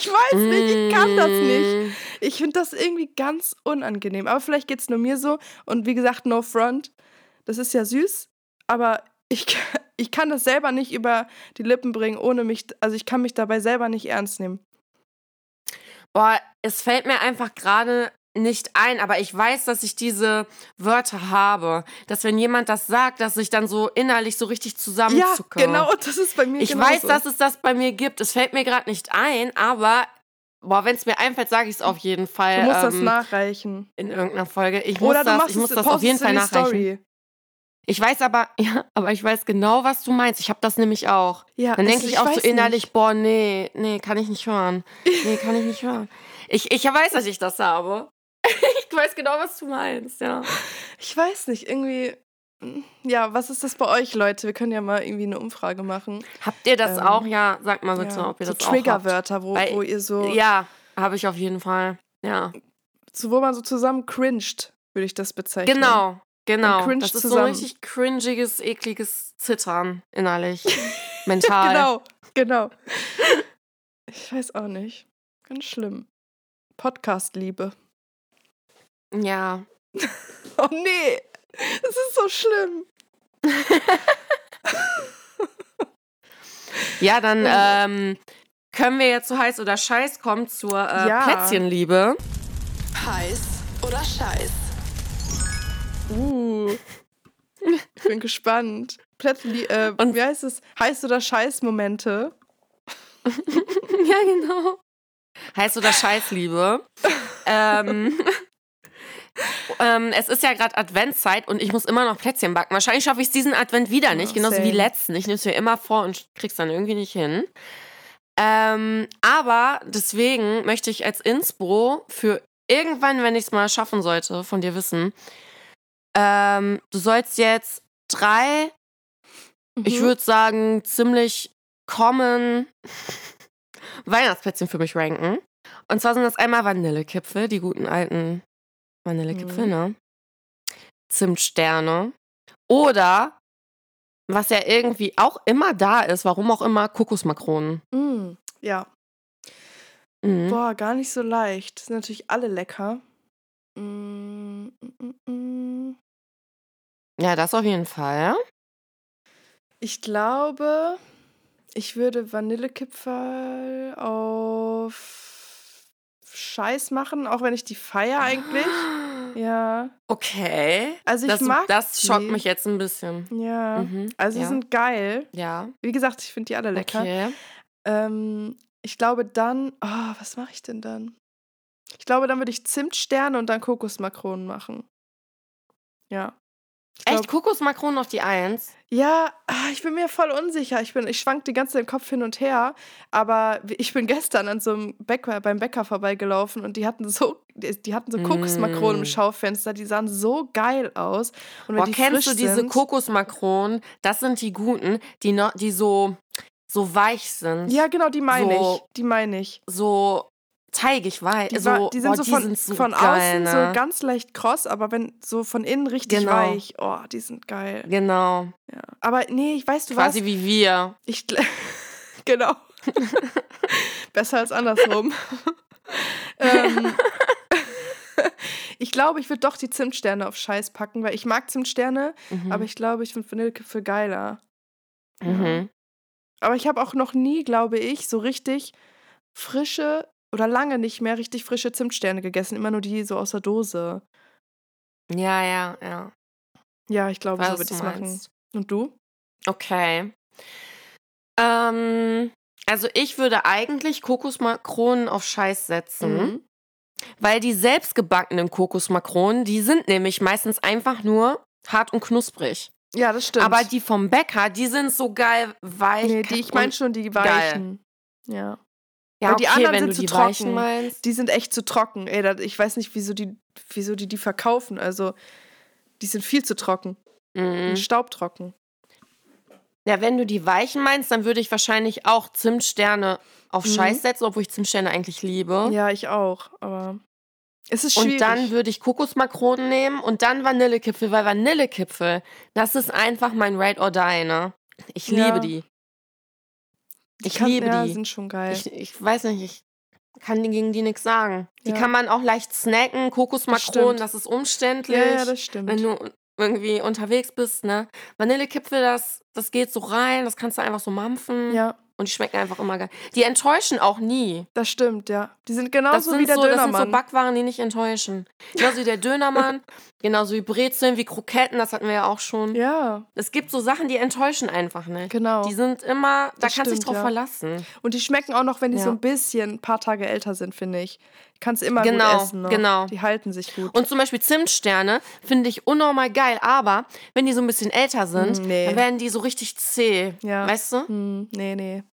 Ich weiß nicht, ich kann das nicht. Mhm. Ich finde das irgendwie ganz unangenehm. Aber vielleicht geht es nur mir so. Und wie gesagt, no front. Das ist ja süß, aber ich, kann- ich kann das selber nicht über die Lippen bringen, ohne mich. Also ich kann mich dabei selber nicht ernst nehmen. Boah, es fällt mir einfach gerade nicht ein, aber ich weiß, dass ich diese Wörter habe. Dass wenn jemand das sagt, dass ich dann so innerlich so richtig Ja, zusammenzucke. genau, das ist bei mir Ich genauso. weiß, dass es das bei mir gibt. Es fällt mir gerade nicht ein, aber boah, wenn es mir einfällt, sage ich es auf jeden Fall. Du musst das ähm, nachreichen. in irgendeiner Folge. Ich muss Oder du das, machst ich muss es, das auf jeden Fall nachreichen. Story. Ich weiß aber, ja, aber ich weiß genau, was du meinst. Ich habe das nämlich auch. Ja, Dann denke ich auch so innerlich, nicht. boah, nee, nee, kann ich nicht hören. Nee, kann ich nicht hören. Ich, ich weiß, dass ich das habe. Ich weiß genau, was du meinst, ja. Ich weiß nicht, irgendwie. mm, Ja, was ist das bei euch, Leute? Wir können ja mal irgendwie eine Umfrage machen. Habt ihr das Ähm, auch? Ja, sagt mal bitte, ja, ob ihr so das auch habt. Triggerwörter, wo, Weil- wo ihr so, Ja, habe ich auf jeden Fall. Ja. so, wo man so zusammen cringed, würde ich das bezeichnen. Genau, genau. Das ist so zusammen. ein richtig cringiges, ekliges Zittern innerlich. Mental. Genau, genau. Ich weiß auch nicht. Ganz schlimm. Podcast-Liebe. Ja. Oh nee, das ist so schlimm. Ja, dann ähm, können wir jetzt zu heiß oder scheiß kommen zur äh, Ja. Plätzchenliebe. Heiß oder Scheiß? Uh. Ich bin gespannt. Plätzli äh, Und- wie heißt es? Heiß oder Scheiß-Momente. ja, genau. Heiß oder Scheißliebe. ähm, ähm, es ist ja gerade Adventszeit und ich muss immer noch Plätzchen backen. Wahrscheinlich schaffe ich es diesen Advent wieder nicht, genauso wie same. letzten. Ich nehme es mir immer vor und krieg's dann irgendwie nicht hin. Ähm, aber deswegen möchte ich als Inspo für irgendwann, wenn ich es mal schaffen sollte, von dir wissen, ähm, du sollst jetzt drei ich Mhm. würde sagen, ziemlich common Weihnachtsplätzchen für mich ranken. Und zwar sind das einmal Vanillekipfel, die guten alten Vanillekipfel, Mhm. ne? Zimtsterne. Oder, was ja irgendwie auch immer da ist, warum auch immer, Kokosmakronen. Mm, ja. Mhm. Boah, gar nicht so leicht. Sind natürlich alle lecker. Mm, mm, mm. Ja, das auf jeden Fall. Ich glaube, ich würde Vanillekipferl auf Scheiß machen, auch wenn ich die feier eigentlich. Ja. Okay. Also ich das, mag das schockt die. mich jetzt ein bisschen. Ja. Mhm. Also die ja. sind geil. Ja. Wie gesagt, ich finde die alle lecker. Okay. Ähm, ich glaube dann, oh, was mache ich denn dann? Ich glaube, dann würde ich Zimtsterne und dann Kokosmakronen machen. Ja. Echt Kokosmakronen auf die Eins? Ja, ah, ich bin mir voll unsicher. Ich, bin, ich schwank die ganze Zeit im Kopf hin und her. Aber ich bin gestern an so einem Bäcker, beim Bäcker vorbeigelaufen und die hatten so, die hatten so Kokosmakronen mm. im Schaufenster. Die sahen so geil aus. Und Boah, kennst du diese sind, Kokosmakronen? Das sind die guten, die, no, die so, so weich sind. Ja, genau, die meine so, ich. Die meine ich. So teigig weich. Die, so, die sind boah, so von, sind so von geil, außen ne? so ganz leicht kross, aber wenn so von innen richtig genau. weich. Oh, die sind geil. Genau. Ja. Aber nee, ich weiß du Quasi was. wie wir. Ich genau. Besser als andersrum. ähm, ich glaube, ich würde doch die Zimtsterne auf Scheiß packen, weil ich mag Zimtsterne, mhm. aber ich glaube, ich finde Vanillekipfel geiler. Mhm. Aber ich habe auch noch nie, glaube ich, so richtig frische oder lange nicht mehr richtig frische Zimtsterne gegessen, immer nur die so aus der Dose. Ja, ja, ja. Ja, ich glaube, so würde ich es machen. Und du? Okay. Ähm, also ich würde eigentlich Kokosmakronen auf Scheiß setzen. Mhm. Weil die selbstgebackenen Kokosmakronen, die sind nämlich meistens einfach nur hart und knusprig. Ja, das stimmt. Aber die vom Bäcker, die sind so geil weich. Nee, die, ich meine schon die weichen. Geil. Ja. Ja, Weil die okay, anderen sind zu trocken. Meinst. Die sind echt zu trocken. Ey, ich weiß nicht, wieso die, wieso die die verkaufen. Also, die sind viel zu trocken. Mhm. Staubtrocken. Ja, wenn du die weichen meinst, dann würde ich wahrscheinlich auch Zimtsterne auf mhm. Scheiß setzen, obwohl ich Zimtsterne eigentlich liebe. Ja, ich auch. Aber es ist schwierig. Und dann würde ich Kokosmakronen nehmen und dann Vanillekipfel, weil Vanillekipfel, das ist einfach mein Right or Die, ne? Ich ja. liebe die. Ich kann, liebe ja, die. sind schon geil. Ich, ich weiß nicht, ich kann gegen die nichts sagen. Die kann man auch leicht snacken. Kokosmakronen, das, das, ist umständlich. Ja, ja, das stimmt. Wenn du irgendwie unterwegs bist, ne? Vanillekipfel, das, das geht so rein, das kannst du einfach so mampfen. Ja. Und die schmecken einfach immer geil. Die enttäuschen auch nie. Das stimmt, ja. Die sind genauso wie der so, Dönermann. Das sind so Backwaren, die nicht enttäuschen. Genauso wie der Dönermann, genauso wie Brezeln, wie Kroketten, das hatten wir ja auch schon. Ja. Es gibt so Sachen, die enttäuschen einfach nicht. Genau. Die sind immer, da kannst du dich drauf ja. verlassen. Und die schmecken auch noch, wenn die ja. so ein bisschen, ein paar Tage älter sind, finde ich. Kannst du immer genau, gut essen. Ne? Genau. Die halten sich gut. Und zum Beispiel Zimtsterne finde ich unnormal geil, aber wenn die so ein bisschen älter sind, mm, nee. dann werden die so richtig zäh. Ja. Weißt du? Mm, nee, nee.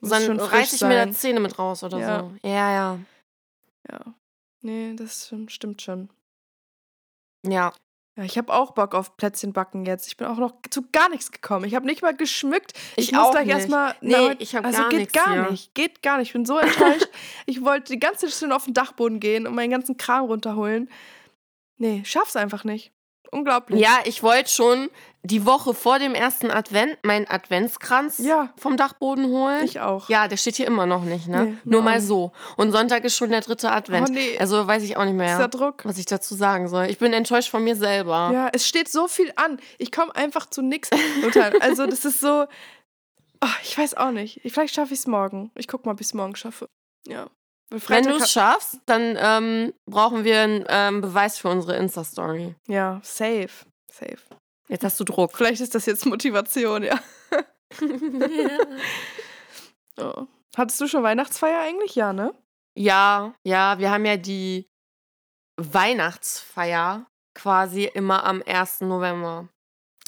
Dann reiße ich sein. mir da Zähne mit raus oder ja. so. Ja, ja. Ja. Nee, das stimmt schon. Ja. Ja, ich habe auch Bock auf Plätzchen backen jetzt. Ich bin auch noch zu gar nichts gekommen. Ich habe nicht mal geschmückt. Ich, ich muss gleich erstmal. Nee, ich habe also gar geht gar hier. nicht. Geht gar nicht. Ich bin so enttäuscht. ich wollte die ganze Zeit schon auf den Dachboden gehen und meinen ganzen Kram runterholen. Nee, schaff's einfach nicht. Unglaublich. Ja, ich wollte schon die Woche vor dem ersten Advent meinen Adventskranz ja. vom Dachboden holen. Ich auch. Ja, der steht hier immer noch nicht, ne? Nee, Nur mal so. Und Sonntag ist schon der dritte Advent. Oh, nee. Also weiß ich auch nicht mehr, Druck. was ich dazu sagen soll. Ich bin enttäuscht von mir selber. Ja, es steht so viel an. Ich komme einfach zu nichts. also das ist so, oh, ich weiß auch nicht. Vielleicht schaffe ich es morgen. Ich gucke mal, ob ich es morgen schaffe. Ja. Wenn du es schaffst, dann ähm, brauchen wir einen ähm, Beweis für unsere Insta-Story. Ja, safe. Safe. Jetzt hast du Druck. Vielleicht ist das jetzt Motivation, ja. oh. Hattest du schon Weihnachtsfeier eigentlich? Ja, ne? Ja, ja, wir haben ja die Weihnachtsfeier quasi immer am 1. November.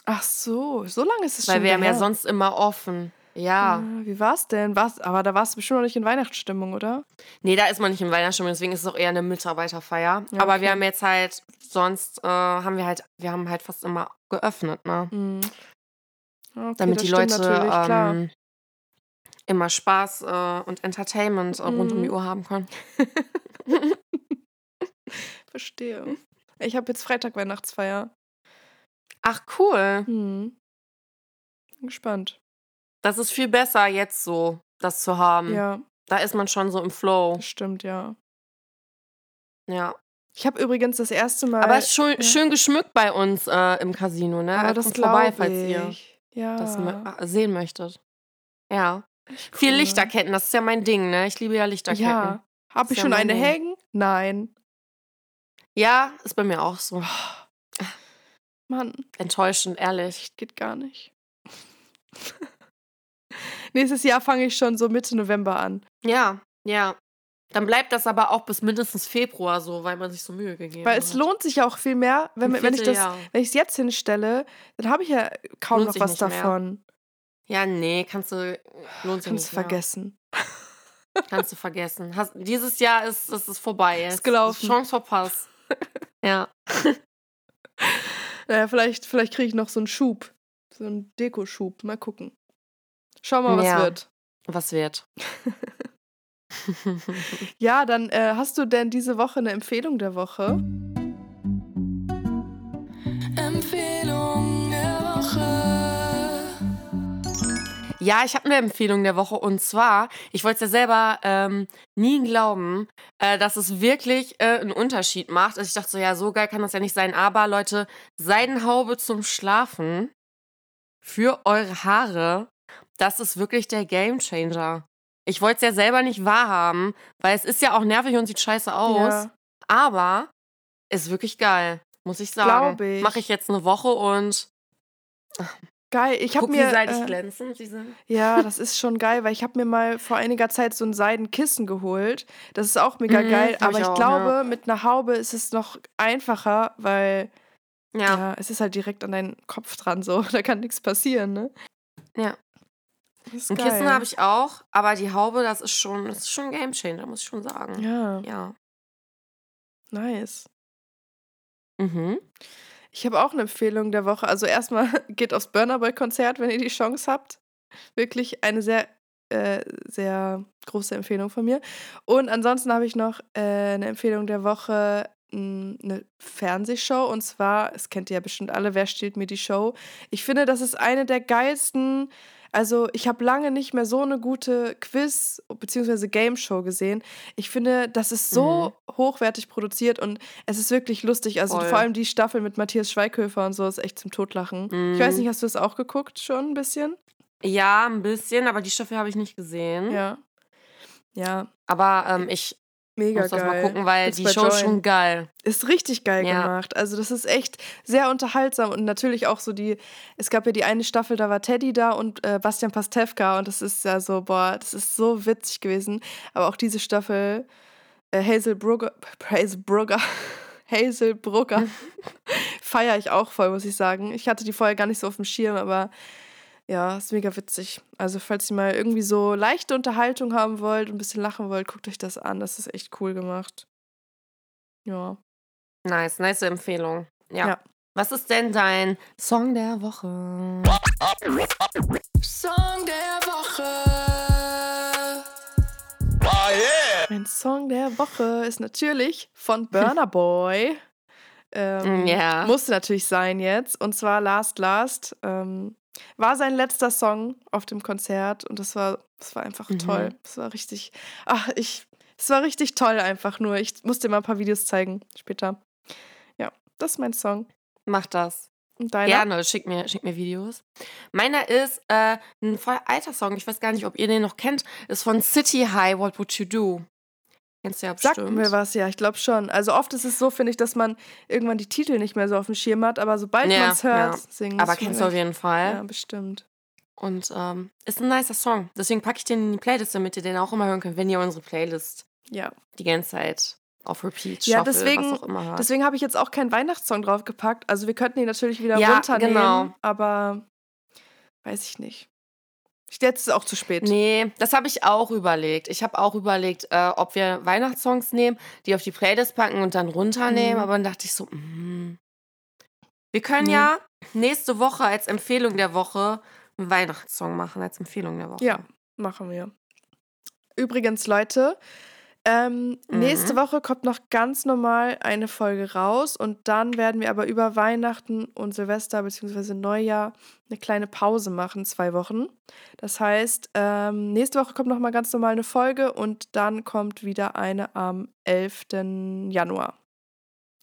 Ach so, so lange ist es Weil schon wir haben ja sonst immer offen. Ja. Ah, wie war's denn? War's, aber da warst du bestimmt noch nicht in Weihnachtsstimmung, oder? Nee, da ist man nicht in Weihnachtsstimmung, deswegen ist es auch eher eine Mitarbeiterfeier. Ja, aber wir haben jetzt halt, sonst äh, haben wir halt, wir haben halt fast immer geöffnet, ne? Mhm. Okay, Damit die Leute ähm, immer Spaß äh, und Entertainment äh, rund um die mhm. Uhr haben können. Verstehe. Ich habe jetzt Freitag Weihnachtsfeier. Ach, cool. Mhm. Gespannt. Das ist viel besser, jetzt so das zu haben. Ja. Da ist man schon so im Flow. Stimmt, ja. Ja. Ich habe übrigens das erste Mal. Aber es ist schön, ja. schön geschmückt bei uns äh, im Casino, ne? Aber das vorbei, falls ihr ja. das sehen möchtet. Ja. Viel Lichterketten, das ist ja mein Ding, ne? Ich liebe ja Lichterketten. Ja. Habe ich ja schon eine Ding. hängen? Nein. Ja, ist bei mir auch so. Mann. Enttäuschend, ehrlich. Geht gar nicht. Nächstes Jahr fange ich schon so Mitte November an. Ja, ja. Dann bleibt das aber auch bis mindestens Februar so, weil man sich so Mühe gegeben Weil hat. es lohnt sich ja auch viel mehr, wenn, wenn ich das, wenn ich es jetzt hinstelle, dann habe ich ja kaum Lohnt noch was nicht mehr. davon. Ja, nee, kannst du, lohnt sich Kannst nicht mehr. vergessen. Kannst du vergessen. Hast, dieses Jahr ist es ist vorbei. Jetzt. gelaufen. Chance verpasst. ja. Naja, vielleicht, vielleicht kriege ich noch so einen Schub. So einen Dekoschub. Mal gucken. Schau mal, was Ja. wird. Was wird? Ja, dann äh, hast du denn diese Woche eine Empfehlung der Woche? Empfehlung der Woche. Ja, ich habe eine Empfehlung der Woche und zwar, ich wollte es ja selber ähm, nie glauben, äh, dass es wirklich äh, einen Unterschied macht. Also ich dachte so, ja, so geil kann das ja nicht sein. Aber Leute, Seidenhaube zum Schlafen für eure Haare, das ist wirklich der Gamechanger. Ich wollte es ja selber nicht wahrhaben, weil es ist ja auch nervig und sieht scheiße aus. Ja. Aber ist wirklich geil, muss ich sagen. Glaub ich. Mache ich jetzt eine Woche und Geil. Ich habe mir. wie seidig äh, glänzend sie sind. Ja, das ist schon geil, weil ich habe mir mal vor einiger Zeit so ein Seidenkissen geholt. Das ist auch mega Mhm, geil, aber ich ich auch, glaube, ja. mit einer Haube ist es noch einfacher, weil Ja. ja. es ist halt direkt an deinen Kopf dran so, da kann nichts passieren, ne? Ja. Das ist Ein geil. Kissen habe ich auch, aber die Haube, das ist schon, das ist schon ein Gamechanger, muss ich schon sagen. Ja, Ja. nice. Mhm. Ich habe auch eine Empfehlung der Woche. Also erstmal geht aufs Burner Boy Konzert, wenn ihr die Chance habt. Wirklich eine sehr, äh, sehr große Empfehlung von mir. Und ansonsten habe ich noch äh, eine Empfehlung der Woche, mh, eine Fernsehshow. Und zwar, es kennt ihr ja bestimmt alle, wer stiehlt mir die Show? Ich finde, das ist eine der geilsten. Also, ich habe lange nicht mehr so eine gute Quiz- bzw. Game-Show gesehen. Ich finde, das ist so hochwertig produziert und es ist wirklich lustig. Also, Voll. vor allem die Staffel mit Matthias Schweighöfer und so ist echt zum Totlachen. Ich weiß Mhm. nicht, hast du das auch geguckt schon ein bisschen? Ja, ein bisschen, aber die Staffel habe ich nicht gesehen. Ja. Ja, Aber ähm, ich mega muss das geil. mal gucken, weil Gibt's die Show ist Join. schon geil. Ist richtig geil Ja. gemacht. Also das ist echt sehr unterhaltsam und natürlich auch so die, es gab ja die eine Staffel, da war Teddy da und äh, Bastian Pastewka und das ist ja so, boah, das ist so witzig gewesen. Aber auch diese Staffel, äh, Hazel Brugger, Hazel Brugger, Hazel Brugger, feiere ich auch voll, muss ich sagen. Ich hatte die vorher gar nicht so auf dem Schirm, aber ja, ist mega witzig. Also falls ihr mal irgendwie so leichte Unterhaltung haben wollt und ein bisschen lachen wollt, guckt euch das an. Das ist echt cool gemacht. Ja. Nice, nice Empfehlung. Ja. Ja. Was ist denn dein Song der Woche? Song der Woche. Mein Song der Woche ist natürlich von Burner Boy. Ähm, Ja. Musste natürlich sein jetzt. Und zwar Last Last. Ähm, war sein letzter Song auf dem Konzert und das war, das war einfach Mhm. toll. Das war richtig, ach, ich, es war richtig toll einfach nur. Ich muss dir mal ein paar Videos zeigen später. Ja, das ist mein Song. Mach das. Deiner? Gerne, schick mir, schick mir Videos. Meiner ist äh, ein voll alter Song. Ich weiß gar nicht, ob ihr den noch kennt. Ist von City High, What Would You Do? Kennst du ja bestimmt. Sagt mir was, ja, ich glaube schon. Also oft ist es so, finde ich, dass man irgendwann die Titel nicht mehr so auf dem Schirm hat, aber sobald Ja, man es hört, ja. singen Aber kennst du auf jeden Fall. Ja, bestimmt. Und ähm, ist ein nicer Song. Deswegen packe ich den in die Playlist, damit ihr den auch immer hören könnt, wenn ihr unsere Playlist Ja. die ganze Zeit auf Repeat Ja, shuffle, deswegen-. Deswegen habe ich jetzt auch keinen Weihnachtssong draufgepackt. Also wir könnten ihn natürlich wieder Ja, runternehmen, genau. aber weiß ich nicht. Jetzt ist es auch zu spät. Nee, das habe ich auch überlegt. Ich habe auch überlegt, äh, ob wir Weihnachtssongs nehmen, die auf die Playlist packen und dann runternehmen. Mhm. Aber dann dachte ich so, mm. wir können Nee. ja nächste Woche als Empfehlung der Woche einen Weihnachtssong machen, als Empfehlung der Woche. Ja, machen wir. Übrigens, Leute, ähm, Mhm. nächste Woche kommt noch ganz normal eine Folge raus und dann werden wir aber über Weihnachten und Silvester bzw. Neujahr eine kleine Pause machen, zwei Wochen. Das heißt, ähm, nächste Woche kommt nochmal ganz normal eine Folge und dann kommt wieder eine am 11. Januar.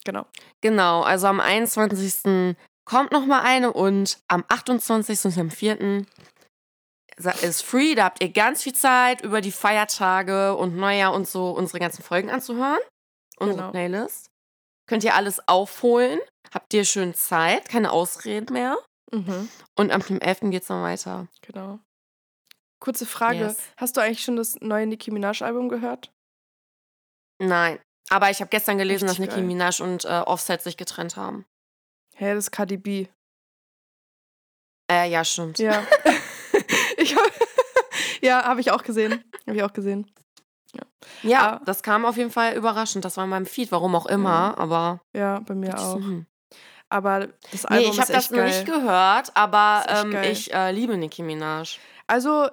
Genau. Genau, also am 21. kommt noch mal eine und am 28. und am 4. ist free. Da habt ihr ganz viel Zeit, über die Feiertage und Neujahr und so unsere ganzen Folgen anzuhören. Unsere Genau. Playlist. Könnt ihr alles aufholen. Habt ihr schön Zeit, keine Ausreden mehr. Mhm, Und am 11. geht's dann weiter. genau. Kurze Frage: Yes. Hast du eigentlich schon das neue Nicki Minaj-Album gehört? Nein. Aber ich habe gestern gelesen, Richtig dass Nicki. Minaj und äh, Offset sich getrennt haben. Hä, das ist Cardi B. Äh, ja, stimmt. Ja. ich hab, ja, habe ich auch gesehen. Habe ich auch gesehen. Ja, Ah. das kam auf jeden Fall überraschend. Das war in meinem Feed, warum auch immer, aber. Ja, bei mir auch. hm. Aber das Album Nee, ich habe das noch geil. nicht gehört, aber ähm, ich äh, liebe Nicki Minaj. Also,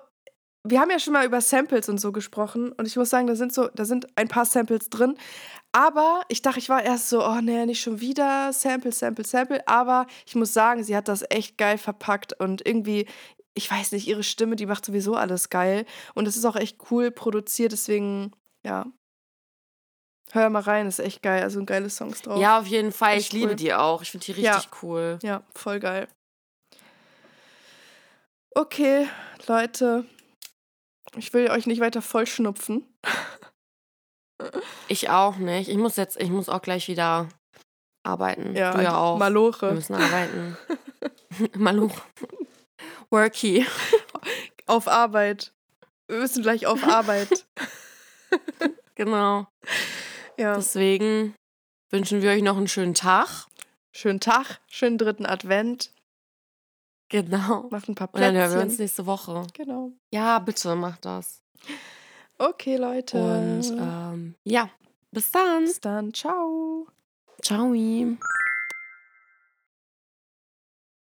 wir haben ja schon mal über Samples und so gesprochen und ich muss sagen, da sind so, da sind ein paar Samples drin. Aber ich dachte, ich war erst so, oh nee, nicht schon wieder Sample, Sample, Sample. Aber ich muss sagen, sie hat das echt geil verpackt und irgendwie, ich weiß nicht, ihre Stimme, die macht sowieso alles geil. Und es ist auch echt cool produziert, deswegen, ja. Hör mal rein, ist echt geil. Also ein geiles Songs drauf. Ja, auf jeden Fall. Echt Ich liebe cool. die auch. Ich finde die Ja. richtig cool. Ja, voll geil. Okay, Leute. Ich will euch nicht weiter vollschnupfen. Ich auch nicht. Ich muss jetzt, ich muss auch gleich wieder arbeiten. Ja, du ja auch. Wir Maloche. müssen arbeiten. Maluch. Worky. Auf Arbeit. Wir müssen gleich auf Arbeit. Genau. Ja. Deswegen wünschen wir euch noch einen schönen Tag. Schönen Tag, schönen dritten Advent. Genau. Macht ein paar Und dann hören wir uns Plätzchen. nächste Woche. Genau. Ja, bitte macht das. Okay, Leute. Und ähm, ja, bis dann. Bis dann. Ciao. Ciao.